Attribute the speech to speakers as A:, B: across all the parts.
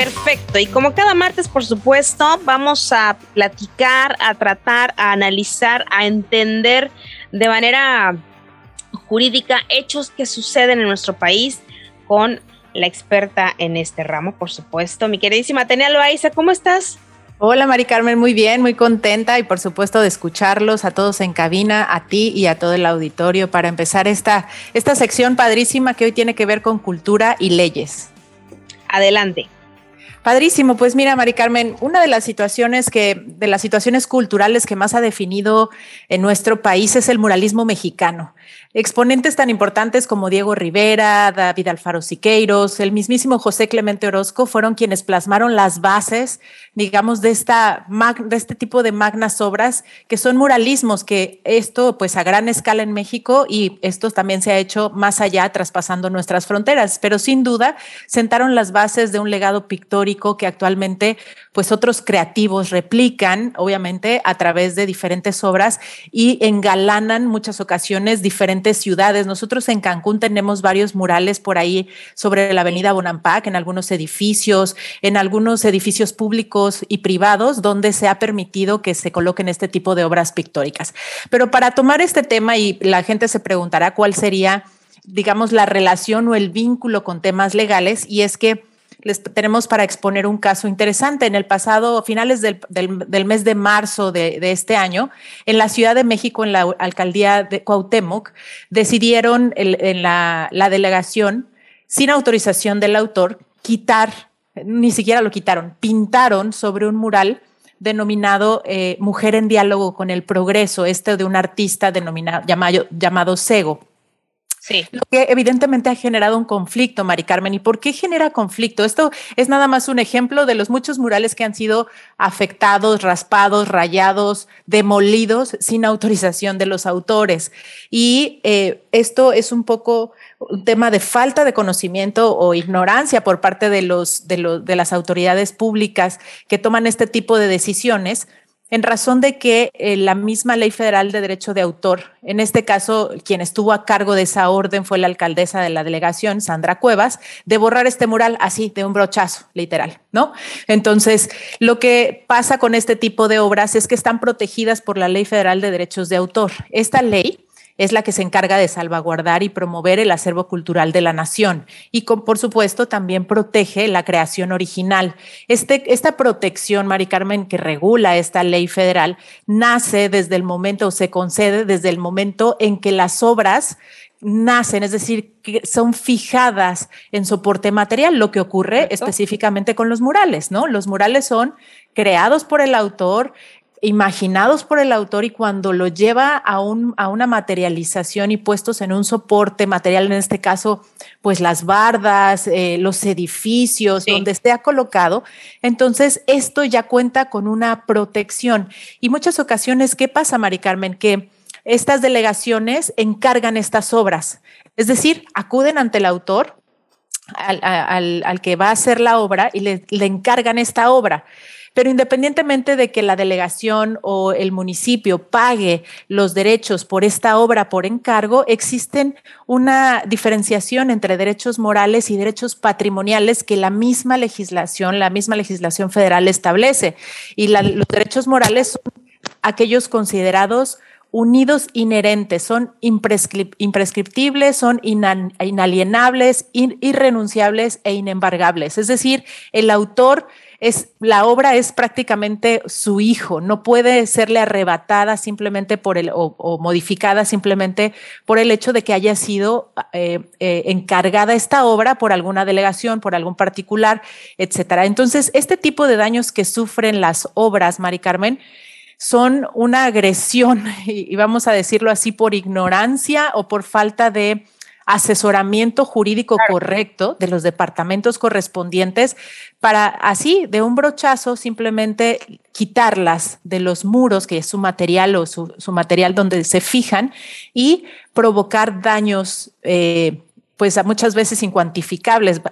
A: Perfecto. Y como cada martes, por supuesto, vamos a platicar, a tratar, a analizar, a entender de manera jurídica hechos que suceden en nuestro país con la experta en este ramo, por supuesto. Mi queridísima Tenia Loaiza, ¿cómo estás?
B: Hola Mari Carmen, muy bien, muy contenta y por supuesto de escucharlos a todos en cabina, a ti y a todo el auditorio para empezar esta, esta sección padrísima que hoy tiene que ver con cultura y leyes.
A: Adelante.
B: Padrísimo, pues mira, Mari Carmen, una de las situaciones que, de las situaciones culturales que más ha definido en nuestro país es el muralismo mexicano. Exponentes tan importantes como Diego Rivera, David Alfaro Siqueiros, el mismísimo José Clemente Orozco fueron quienes plasmaron las bases, digamos, de, esta, de este tipo de magnas obras que son muralismos, que esto pues a gran escala en México y esto también se ha hecho más allá, traspasando nuestras fronteras, pero sin duda sentaron las bases de un legado pictórico que actualmente pues otros creativos replican, obviamente, a través de diferentes obras y engalanan muchas ocasiones diferentes ciudades. Nosotros en Cancún tenemos varios murales por ahí sobre la avenida Bonampak, en algunos edificios, en algunos edificios públicos y privados, donde se ha permitido que se coloquen este tipo de obras pictóricas. Pero para tomar este tema, y la gente se preguntará cuál sería digamos, la relación o el vínculo con temas legales, y es que les tenemos para exponer un caso interesante. En el pasado, finales del, mes de marzo de, este año, en la Ciudad de México, en la alcaldía de Cuauhtémoc, decidieron en la, delegación, sin autorización del autor, quitar, ni siquiera lo quitaron, pintaron sobre un mural denominado eh, Mujer en diálogo con el progreso, este de un artista denominado, llamado, llamado Sego. Sí. Lo que evidentemente ha generado un conflicto, Mari Carmen. ¿Y por qué genera conflicto? Esto es nada más un ejemplo de los muchos murales que han sido afectados, raspados, rayados, demolidos sin autorización de los autores. Y eh, esto es un poco un tema de falta de conocimiento o ignorancia por parte de, los, de, de las autoridades públicas que toman este tipo de decisiones en razón de que eh, la misma Ley Federal de Derecho de Autor, en este caso, quien estuvo a cargo de esa orden fue la alcaldesa de la delegación, Sandra Cuevas, de borrar este mural así, de un brochazo, literal, ¿no? Entonces, lo que pasa con este tipo de obras es que están protegidas por la Ley Federal de Derechos de Autor. Esta ley es la que se encarga de salvaguardar y promover el acervo cultural de la nación y, con, por supuesto, también protege la creación original. Este, esta protección, Mari Carmen, que regula esta ley federal, nace desde el momento o se concede desde el momento en que las obras nacen, es decir, que son fijadas en soporte material, lo que ocurre específicamente con los murales, ¿no? Los murales son creados por el autor, imaginados por el autor y cuando lo lleva a, un, a una materialización y puestos en un soporte material, en este caso, pues las bardas, eh, los edificios, donde esté colocado, entonces esto ya cuenta con una protección. Y muchas ocasiones, ¿qué pasa, Mari Carmen? Que estas delegaciones encargan estas obras, es decir, acuden ante el autor, al, al, que va a hacer la obra y le, le encargan esta obra. Pero independientemente de que la delegación o el municipio pague los derechos por esta obra por encargo, existen una diferenciación entre derechos morales y derechos patrimoniales que la misma legislación, la misma legislación federal establece. Y los derechos morales son aquellos considerados unidos inherentes, son imprescriptibles, son inalienables, irrenunciables e inembargables. Es decir, el autor es la obra es prácticamente su hijo, no puede serle arrebatada simplemente por el o, modificada simplemente por el hecho de que haya sido eh, eh, encargada esta obra por alguna delegación, por algún particular, etcétera. Entonces, este tipo de daños que sufren las obras, Mari Carmen, son una agresión, y vamos a decirlo así, por ignorancia o por falta de asesoramiento jurídico correcto de los departamentos correspondientes para así de un brochazo simplemente quitarlas de los muros, que es su material o su, material donde se fijan, y provocar daños. Eh, pues muchas veces incuantificables.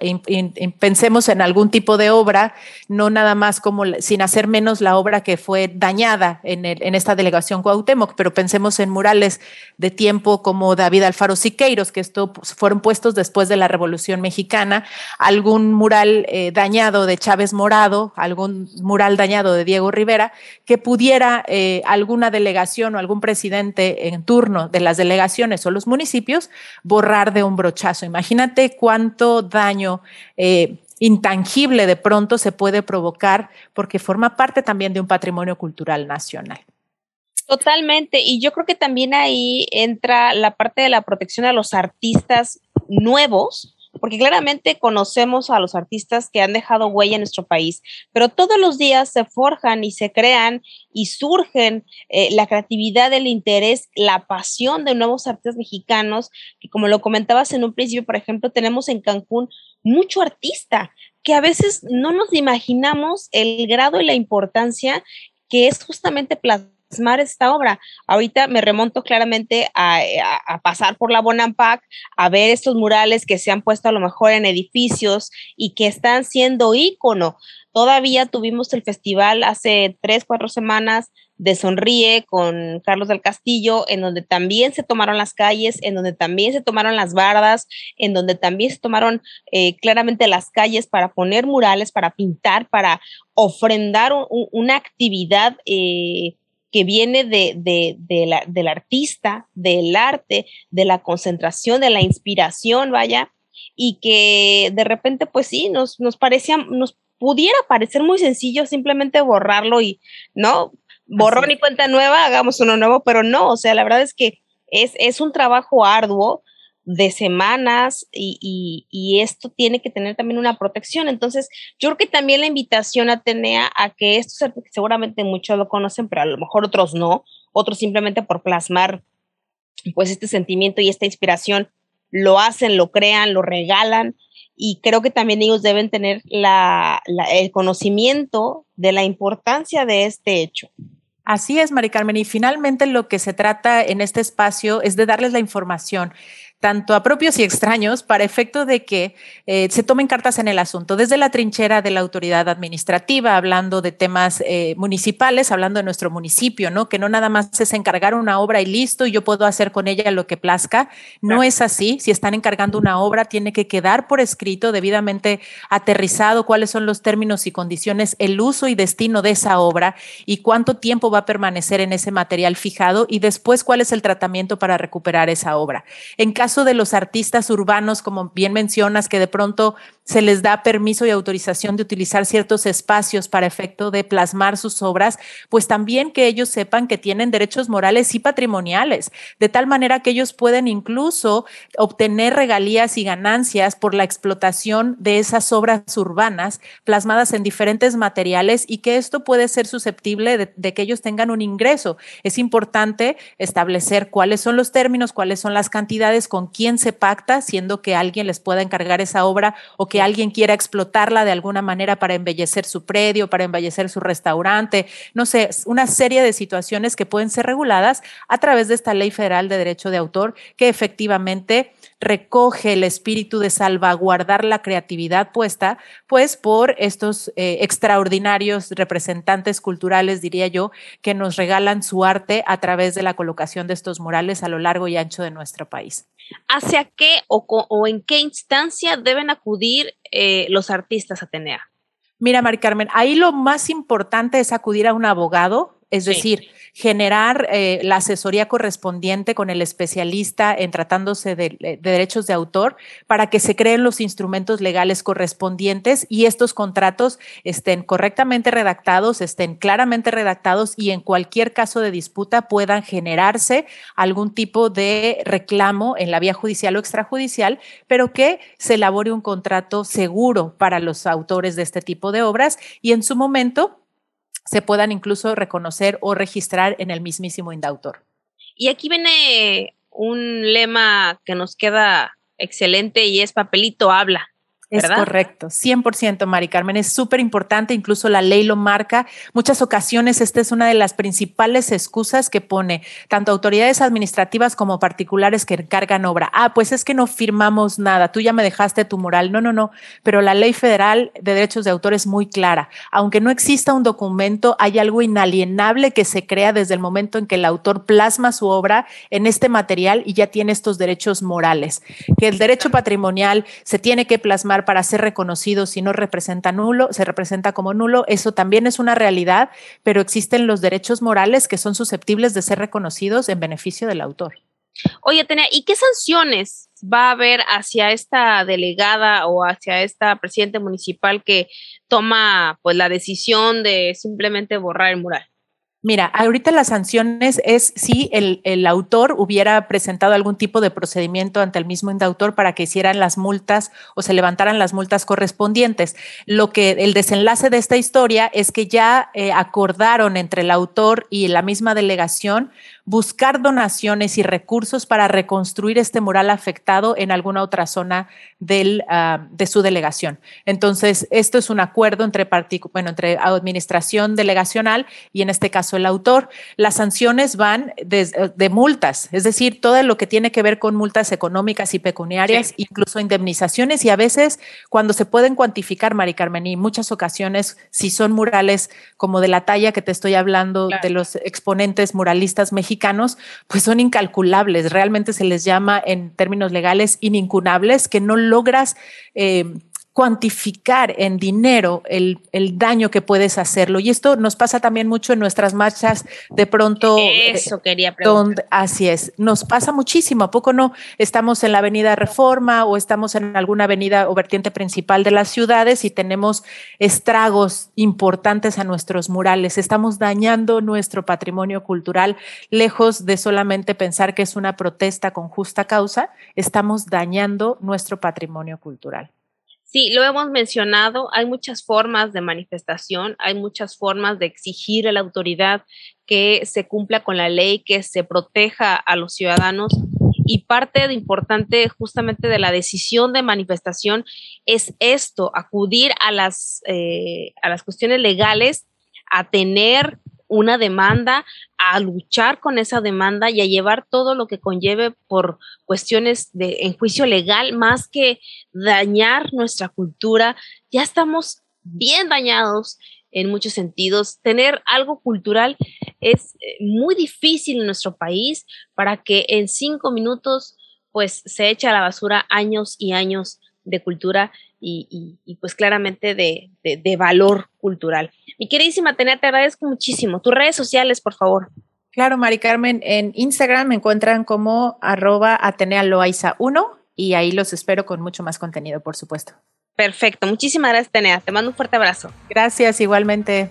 B: pensemos en algún tipo de obra, no nada más como sin hacer menos la obra que fue dañada en, en esta delegación Cuauhtémoc, pero pensemos en murales de tiempo como David Alfaro Siqueiros, que esto pues, fueron puestos después de la Revolución Mexicana, algún mural eh, dañado de Chávez Morado, algún mural dañado de Diego Rivera, que pudiera eh, alguna delegación o algún presidente en turno de las delegaciones o los municipios borrar de un brochazo Imagínate cuánto daño eh, intangible de pronto se puede provocar porque forma parte también de un patrimonio cultural nacional.
A: Totalmente, y yo creo que también ahí entra la parte de la protección a los artistas nuevos, porque claramente conocemos a los artistas que han dejado huella en nuestro país, pero todos los días se forjan y se crean y surgen eh, la creatividad, el interés, la pasión de nuevos artistas mexicanos, que como lo comentabas en un principio, por ejemplo, tenemos en Cancún mucho artista, que a veces no nos imaginamos el grado y la importancia que es justamente plasmar esta obra. Ahorita me remonto claramente a, pasar por la Bonampak, a ver estos murales que se han puesto a lo mejor en edificios y que están siendo ícono. Todavía tuvimos el festival hace tres, cuatro semanas de Sonríe con Carlos del Castillo, en donde también se tomaron las calles, en donde también se tomaron las bardas, en donde también se tomaron eh, claramente las calles para poner murales, para pintar, para ofrendar una actividad eh, que viene de, de, la, del artista, del arte, de la concentración, de la inspiración, vaya, y que de repente, pues sí, nos, nos parecía, nos pudiera parecer muy sencillo simplemente borrarlo y, ¿no? Borrón y cuenta nueva, hagamos uno nuevo, pero no, o sea, la verdad es que es, es un trabajo arduo, de semanas y, y, esto tiene que tener también una protección. Entonces, yo creo que también la invitación a a que esto seguramente muchos lo conocen, pero a lo mejor otros no, otros simplemente por plasmar pues este sentimiento y esta inspiración lo hacen, lo crean, lo regalan y creo que también ellos deben tener la, el conocimiento de la importancia de este hecho.
B: Así es, Mari Carmen. Y finalmente lo que se trata en este espacio es de darles la información tanto a propios y extraños, para efecto de que eh, se tomen cartas en el asunto, desde la trinchera de la autoridad administrativa, hablando de temas eh, municipales, hablando de nuestro municipio, ¿no? Que no nada más es encargar una obra y listo, y yo puedo hacer con ella lo que plazca. No es así. Si están encargando una obra, tiene que quedar por escrito, debidamente aterrizado, cuáles son los términos y condiciones, el uso y destino de esa obra y cuánto tiempo va a permanecer en ese material fijado y después cuál es el tratamiento para recuperar esa obra. En caso de los artistas urbanos, como bien mencionas, que de pronto se les da permiso y autorización de utilizar ciertos espacios para efecto de plasmar sus obras, pues también que ellos sepan que tienen derechos morales y patrimoniales, de tal manera que ellos pueden incluso obtener regalías y ganancias por la explotación de esas obras urbanas plasmadas en diferentes materiales y que esto puede ser susceptible de, que ellos tengan un ingreso. Es importante establecer cuáles son los términos, cuáles son las cantidades, con quién se pacta, siendo que alguien les pueda encargar esa obra o que alguien quiera explotarla de alguna manera para embellecer su predio, para embellecer su restaurante, no sé, una serie de situaciones que pueden ser reguladas a través de esta ley federal de derecho de autor que efectivamente recoge el espíritu de salvaguardar la creatividad puesta, pues por estos eh, extraordinarios representantes culturales, diría yo, que nos regalan su arte a través de la colocación de estos murales a lo largo y ancho de nuestro país.
A: ¿Hacia qué o, en qué instancia deben acudir eh, los artistas Atenea?
B: Mira, Mari Carmen, ahí lo más importante es acudir a un abogado, es decir, generar eh, la asesoría correspondiente con el especialista en tratándose de, de, derechos de autor para que se creen los instrumentos legales correspondientes y estos contratos estén correctamente redactados, estén claramente redactados y en cualquier caso de disputa puedan generarse algún tipo de reclamo en la vía judicial o extrajudicial, pero que se elabore un contrato seguro para los autores de este tipo de obras y en su momento se puedan incluso reconocer o registrar en el mismísimo indautor.
A: Y aquí viene un lema que nos queda excelente y es papelito habla.
B: Es correcto, 100% Mari Carmen, es súper importante, incluso la ley lo marca. Muchas ocasiones esta es una de las principales excusas que pone tanto autoridades administrativas como particulares que encargan obra. Ah, pues es que no firmamos nada, tú ya me dejaste tu moral. No, no, no, pero la ley federal de derechos de autor es muy clara. Aunque no exista un documento, hay algo inalienable que se crea desde el momento en que el autor plasma su obra en este material y ya tiene estos derechos morales. Que el derecho patrimonial se tiene que plasmar para ser reconocido si no representa nulo, se representa como nulo. Eso también es una realidad, pero existen los derechos morales que son susceptibles de ser reconocidos en beneficio del autor.
A: Oye, Tenia, ¿y qué sanciones va a haber hacia esta delegada o hacia esta presidente municipal que toma pues la decisión de simplemente borrar el mural?
B: Mira, ahorita las sanciones es si el, autor hubiera presentado algún tipo de procedimiento ante el mismo indautor para que hicieran las multas o se levantaran las multas correspondientes. Lo que el desenlace de esta historia es que ya eh, acordaron entre el autor y la misma delegación buscar donaciones y recursos para reconstruir este mural afectado en alguna otra zona del, ah, de su delegación. Entonces, esto es un acuerdo entre, bueno, entre administración delegacional y en este caso el autor. Las sanciones van de, multas, es decir, todo lo que tiene que ver con multas económicas y pecuniarias, incluso indemnizaciones y a veces cuando se pueden cuantificar, Mari Carmen, y muchas ocasiones, si son murales como de la talla que te estoy hablando de los exponentes muralistas mexicanos, pues son incalculables. Realmente se les llama en términos legales inincunables, que no logras eh, cuantificar en dinero el, daño que puedes hacerlo. Y esto nos pasa también mucho en nuestras marchas de pronto.
A: Eh, Eso quería preguntar.
B: así es, nos pasa muchísimo. ¿A poco no estamos en la avenida Reforma o estamos en alguna avenida o vertiente principal de las ciudades y tenemos estragos importantes a nuestros murales? Estamos dañando nuestro patrimonio cultural, lejos de solamente pensar que es una protesta con justa causa, estamos dañando nuestro patrimonio cultural.
A: Sí, lo hemos mencionado, hay muchas formas de manifestación, hay muchas formas de exigir a la autoridad que se cumpla con la ley, que se proteja a los ciudadanos. Y parte importante justamente de la decisión de manifestación es esto, acudir a las, eh, a las cuestiones legales, a tener una demanda, a luchar con esa demanda y a llevar todo lo que conlleve por cuestiones de en juicio legal, más que dañar nuestra cultura. Ya estamos bien dañados en muchos sentidos. Tener algo cultural es eh, muy difícil en nuestro país para que en cinco minutos pues se eche a la basura años y años de cultura y, pues claramente de, valor cultural. Mi queridísima Tenea, te agradezco muchísimo. Tus redes sociales, por favor.
B: Claro, Mari Carmen, en Instagram me encuentran como arroba Atenea 1 y ahí los espero con mucho más contenido, por supuesto.
A: Perfecto, muchísimas gracias, Tenea. Te mando un fuerte abrazo.
B: Gracias, igualmente.